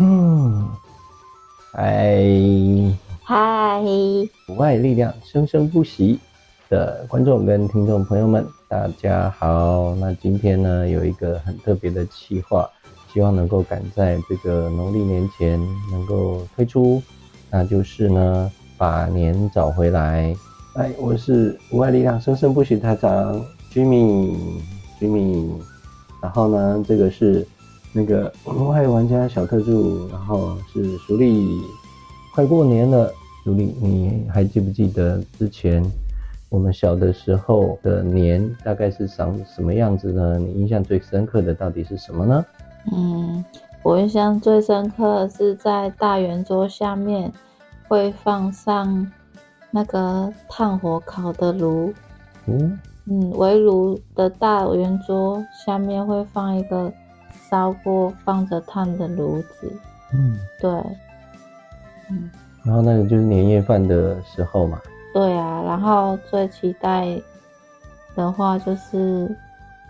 嗯，嗨，嗨，无外力量生生不息的观众跟听众朋友们，大家好。那今天呢，有一个很特别的企划，希望能够赶在这个农历年前能够推出，那就是呢，把年找回来。哎，我是无外力量生生不息台长 Jimmy，Jimmy，然后呢，这个是。那个无碍玩家小特助，然后是淑丽，快过年了，淑丽，你还记不记得之前我们小的时候的年大概是长什么样子呢？你印象最深刻的到底是什么呢？嗯，我印象最深刻的是在大圆桌下面会放上那个炭火烤的炉，嗯嗯，围炉的大圆桌下面会放一个。烧过放着炭的炉子，嗯，对，嗯，然后那个就是年夜饭的时候嘛，对啊，然后最期待的话就是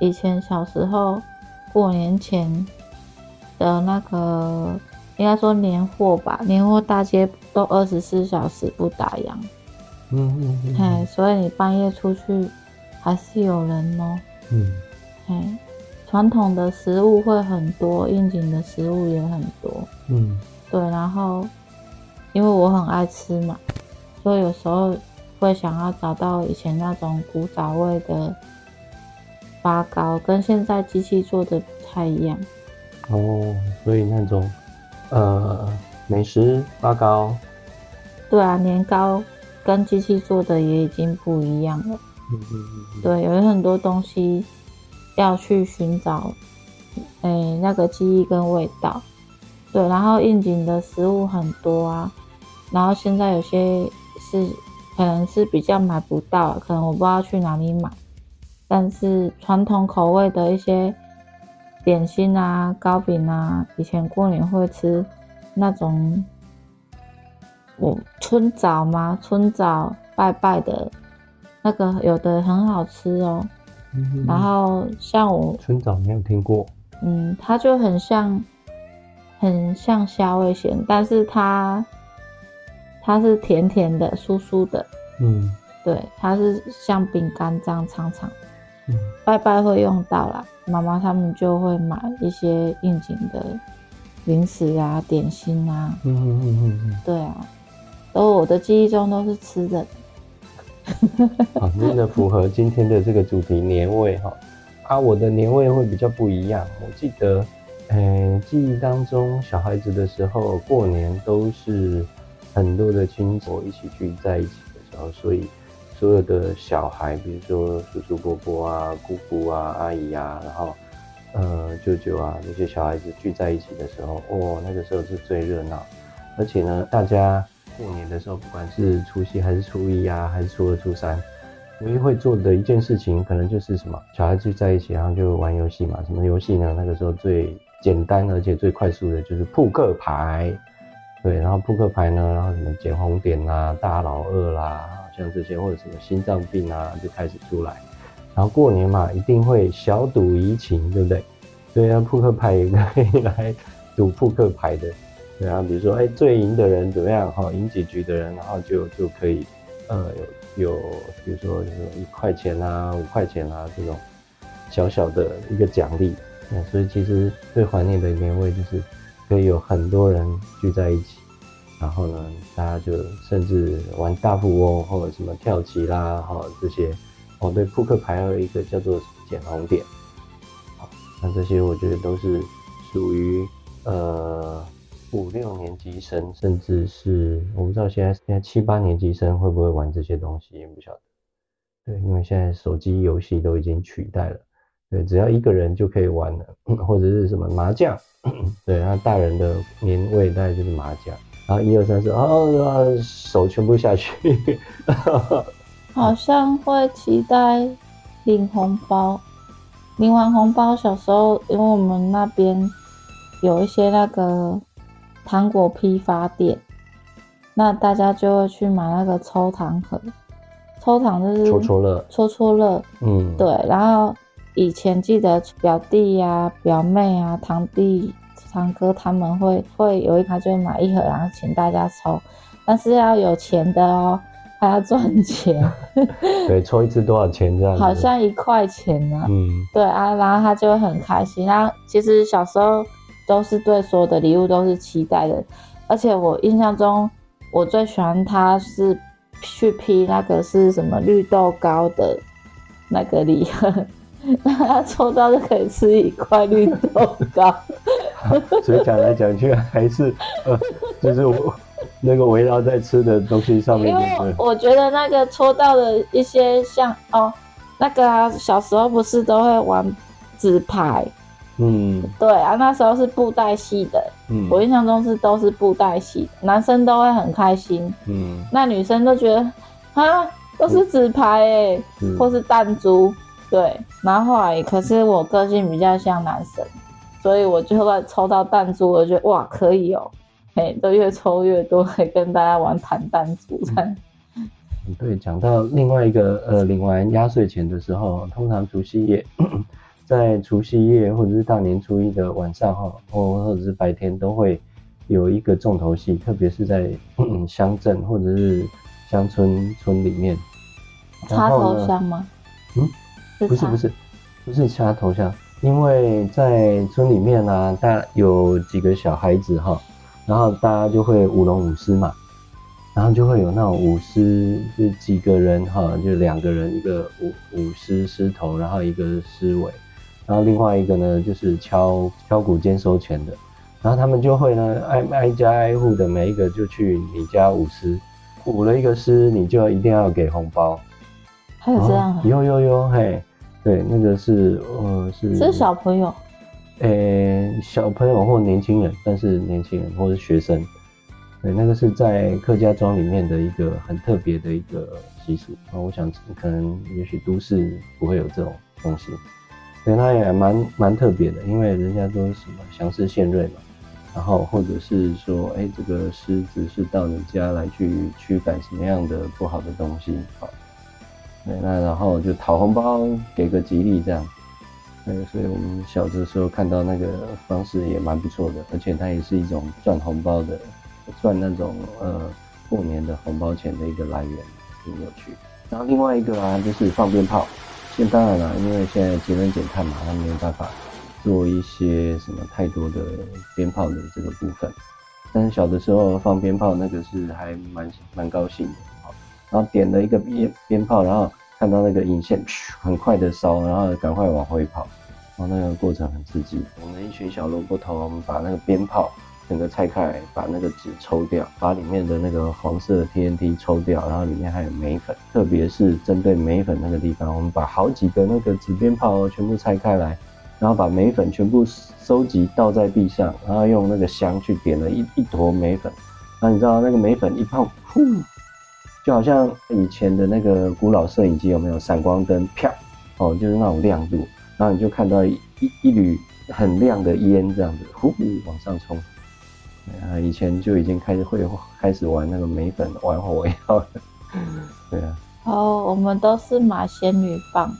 以前小时候过年前的那个，应该说年货吧，年货大街都二十四小时不打烊，嗯嗯嗯，嘿，所以你半夜出去还是有人哦，嗯，嘿。传统的食物会很多，应景的食物也很多。嗯，对。然后，因为我很爱吃嘛，所以有时候会想要找到以前那种古早味的发糕，跟现在机器做的不太一样。哦，所以那种呃美食发糕，对啊，年糕跟机器做的也已经不一样了。嗯嗯嗯。对，有很多东西。要去寻找，哎、欸，那个记忆跟味道，对，然后应景的食物很多啊，然后现在有些是可能是比较买不到，可能我不知道去哪里买，但是传统口味的一些点心啊、糕饼啊，以前过年会吃那种，我春枣吗？春枣拜拜的，那个有的很好吃哦。然后像我村长没有听过，嗯，它就很像，很像虾味咸，但是它它是甜甜的、酥酥的，嗯，对，它是像饼干这样长长，嗯，拜拜会用到啦，妈妈他们就会买一些应景的零食啊、点心啊，嗯嗯嗯嗯嗯，对啊，都我的记忆中都是吃的。好，真的符合今天的这个主题年味哈。啊，我的年味会比较不一样。我记得，嗯、记忆当中小孩子的时候，过年都是很多的亲戚一起聚在一起的时候，所以所有的小孩，比如说叔叔伯伯啊、姑姑啊、阿姨啊，然后呃舅舅啊那些小孩子聚在一起的时候，哦，那个时候是最热闹，而且呢，大家。过年的时候，不管是除夕还是初一啊，还是初二、初三，唯一会做的一件事情，可能就是什么，小孩子在一起，然后就玩游戏嘛。什么游戏呢？那个时候最简单而且最快速的就是扑克牌。对，然后扑克牌呢，然后什么捡红点啊、大老二啦，像这些或者什么心脏病啊，就开始出来。然后过年嘛，一定会小赌怡情，对不对？对啊，扑克牌也可以来赌扑克牌的。对啊，比如说，哎，最赢的人怎么样？哈，赢几局的人，然后就就可以，呃，有有，比如说有一块钱啊，五块钱啊这种小小的一个奖励。嗯，所以其实最怀念的年味就是可以有很多人聚在一起，然后呢，大家就甚至玩大富翁或者什么跳棋啦，哈，这些。哦，对，扑克牌还有一个叫做捡红点。好，那这些我觉得都是属于呃。五六年级生，甚至是我不知道现在现在七八年级生会不会玩这些东西，也不晓得。对，因为现在手机游戏都已经取代了，对，只要一个人就可以玩了，或者是什么麻将，对，然后大人的年味大概就是麻将，然后一二三四，哦，手全部下去，好像会期待领红包，领完红包，小时候因为我们那边有一些那个。糖果批发店，那大家就会去买那个抽糖盒，抽糖就是戳戳乐，戳戳乐，嗯，对。然后以前记得表弟呀、啊、表妹啊、堂弟堂哥他们会会有一他就买一盒，然后请大家抽，但是要有钱的哦，还要赚钱。对，抽一次多少钱这样？好像一块钱呢。嗯，对啊，然后他就会很开心。然后其实小时候都是对所有的礼物都是期待的，而且我印象中我最喜欢他是去批那个是什么绿豆糕的那个礼盒。那他抽到就可以吃一块绿豆糕，所以讲来讲去还是呃，就是我那个围绕在吃的东西上面。因为我觉得那个抽到的一些像哦，那个啊，小时候不是都会玩纸牌，嗯，对啊，那时候是布袋戏的，嗯，我印象中是都是布袋戏，男生都会很开心，嗯，那女生都觉得啊，都是纸牌哎、欸，嗯、或是弹珠。对，然后后来可是我个性比较像男生，所以我就会抽到弹珠，我觉得哇可以哦，嘿，都越抽越多，可以跟大家玩弹弹珠这样。对，讲到另外一个呃，领完压岁钱的时候，通常除夕夜，在除夕夜或者是大年初一的晚上哈，或或者是白天都会有一个重头戏，特别是在乡镇或者是乡村村里面，插头香吗？嗯。不是不是，不是插头香，因为在村里面啊，大有几个小孩子哈，然后大家就会舞龙舞狮嘛，然后就会有那种舞狮，就几个人哈，就两个人，一个舞舞狮狮头，然后一个狮尾，然后另外一个呢就是敲敲鼓兼收钱的，然后他们就会呢挨挨家挨户的每一个就去你家舞狮，舞了一个狮，你就一定要给红包。还有这样、啊？有有有，嘿，对，那个是呃是。是小朋友。诶、欸，小朋友或年轻人，但是年轻人或是学生，对，那个是在客家庄里面的一个很特别的一个习俗。那我想可能也许都市不会有这种东西，所以它也蛮蛮特别的，因为人家都是什么祥狮献瑞嘛，然后或者是说，哎、这个狮子是到你家来去驱赶什么样的不好的东西，好。对，那然后就讨红包，给个吉利这样。对，所以我们小的时候看到那个方式也蛮不错的，而且它也是一种赚红包的，赚那种呃过年的红包钱的一个来源，挺有趣。然后另外一个啊，就是放鞭炮。现当然了，因为现在节能减碳嘛，它没有办法做一些什么太多的鞭炮的这个部分。但是小的时候放鞭炮，那个是还蛮蛮高兴的。然后点了一个鞭鞭炮，然后看到那个引线很快的烧，然后赶快往回跑，然后那个过程很刺激。我们一群小萝卜头，我们把那个鞭炮整个拆开来，把那个纸抽掉，把里面的那个黄色的 TNT 抽掉，然后里面还有镁粉，特别是针对镁粉那个地方，我们把好几个那个纸鞭炮全部拆开来，然后把镁粉全部收集倒在地上，然后用那个香去点了一一坨镁粉，那你知道那个镁粉一碰，呼。就好像以前的那个古老摄影机有没有闪光灯？啪，哦，就是那种亮度，然后你就看到一一缕很亮的烟这样子，呼往上冲。啊，以前就已经开始会开始玩那个眉粉玩火药了。对啊。哦，我们都是买仙女棒。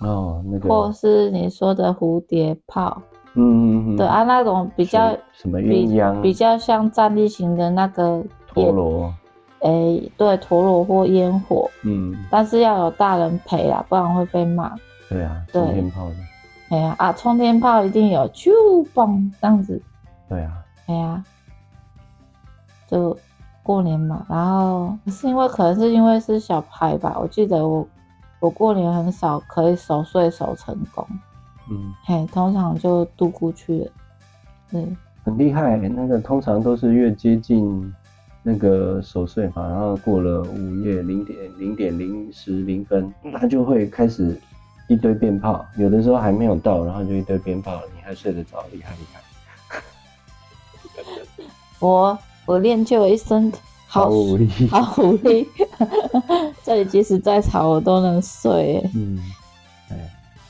哦，那个。或是你说的蝴蝶炮。嗯嗯嗯。对啊，那种比较什么鸳鸯比，比较像站立型的那个陀螺。哎、欸，对，陀螺或烟火，嗯，但是要有大人陪啊，不然会被骂。对啊，冲天炮的。哎呀啊，冲天炮一定有啾嘣这样子。对啊。哎呀，就过年嘛，然后是因为可能是因为是小孩吧，我记得我我过年很少可以守岁守成功。嗯。嘿，通常就度过去了。对。很厉害，那个通常都是越接近。那个守岁嘛，然后过了午夜零点零点零时零分，他就会开始一堆鞭炮，有的时候还没有到，然后就一堆鞭炮，你还睡得着，厉害厉害。我我练就了一身好武力，好武力，这里即使再吵我都能睡。嗯，哎，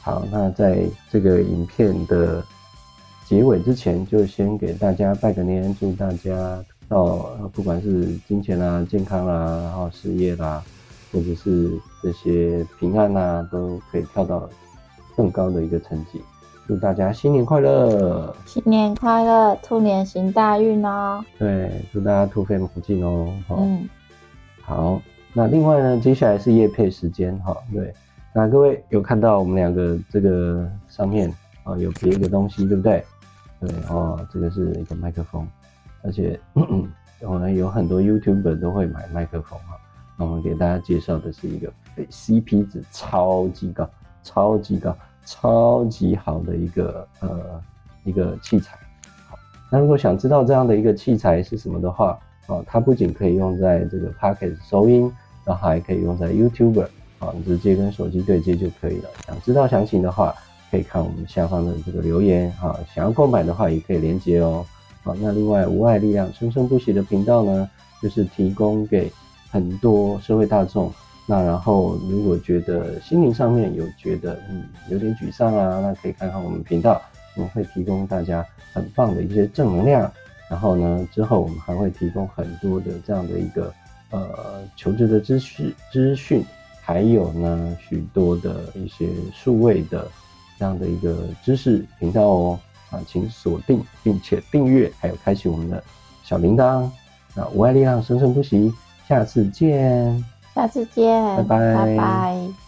好，那在这个影片的结尾之前，就先给大家拜个年，祝大家。到不管是金钱啦、健康啦，然后事业啦，或者是这些平安呐，都可以跳到更高的一个层级。祝大家新年快乐！新年快乐，兔年行大运哦！对，祝大家兔飞猛进哦！嗯，好。那另外呢，接下来是夜配时间哈。对，那各位有看到我们两个这个上面啊有别一个东西，对不对？对哦，这个是一个麦克风，而且 我们有很多 YouTuber 都会买麦克风哈。那我们给大家介绍的是一个 CP 值超级高、超级高、超级好的一个呃一个器材。好，那如果想知道这样的一个器材是什么的话，哦，它不仅可以用在这个 Podcast 收音，然后还可以用在 YouTuber，啊，你直接跟手机对接就可以了。想知道详情的话，可以看我们下方的这个留言，哈，想要购买的话也可以连接哦。好，那另外无碍力量生生不息的频道呢，就是提供给很多社会大众。那然后如果觉得心灵上面有觉得嗯有点沮丧啊，那可以看看我们频道，我们会提供大家很棒的一些正能量。然后呢，之后我们还会提供很多的这样的一个呃求职的知识资讯，还有呢许多的一些数位的这样的一个知识频道哦啊，请锁定并且订阅，还有开启我们的小铃铛。那无爱力量生生不息，下次见，下次见，拜拜，拜拜。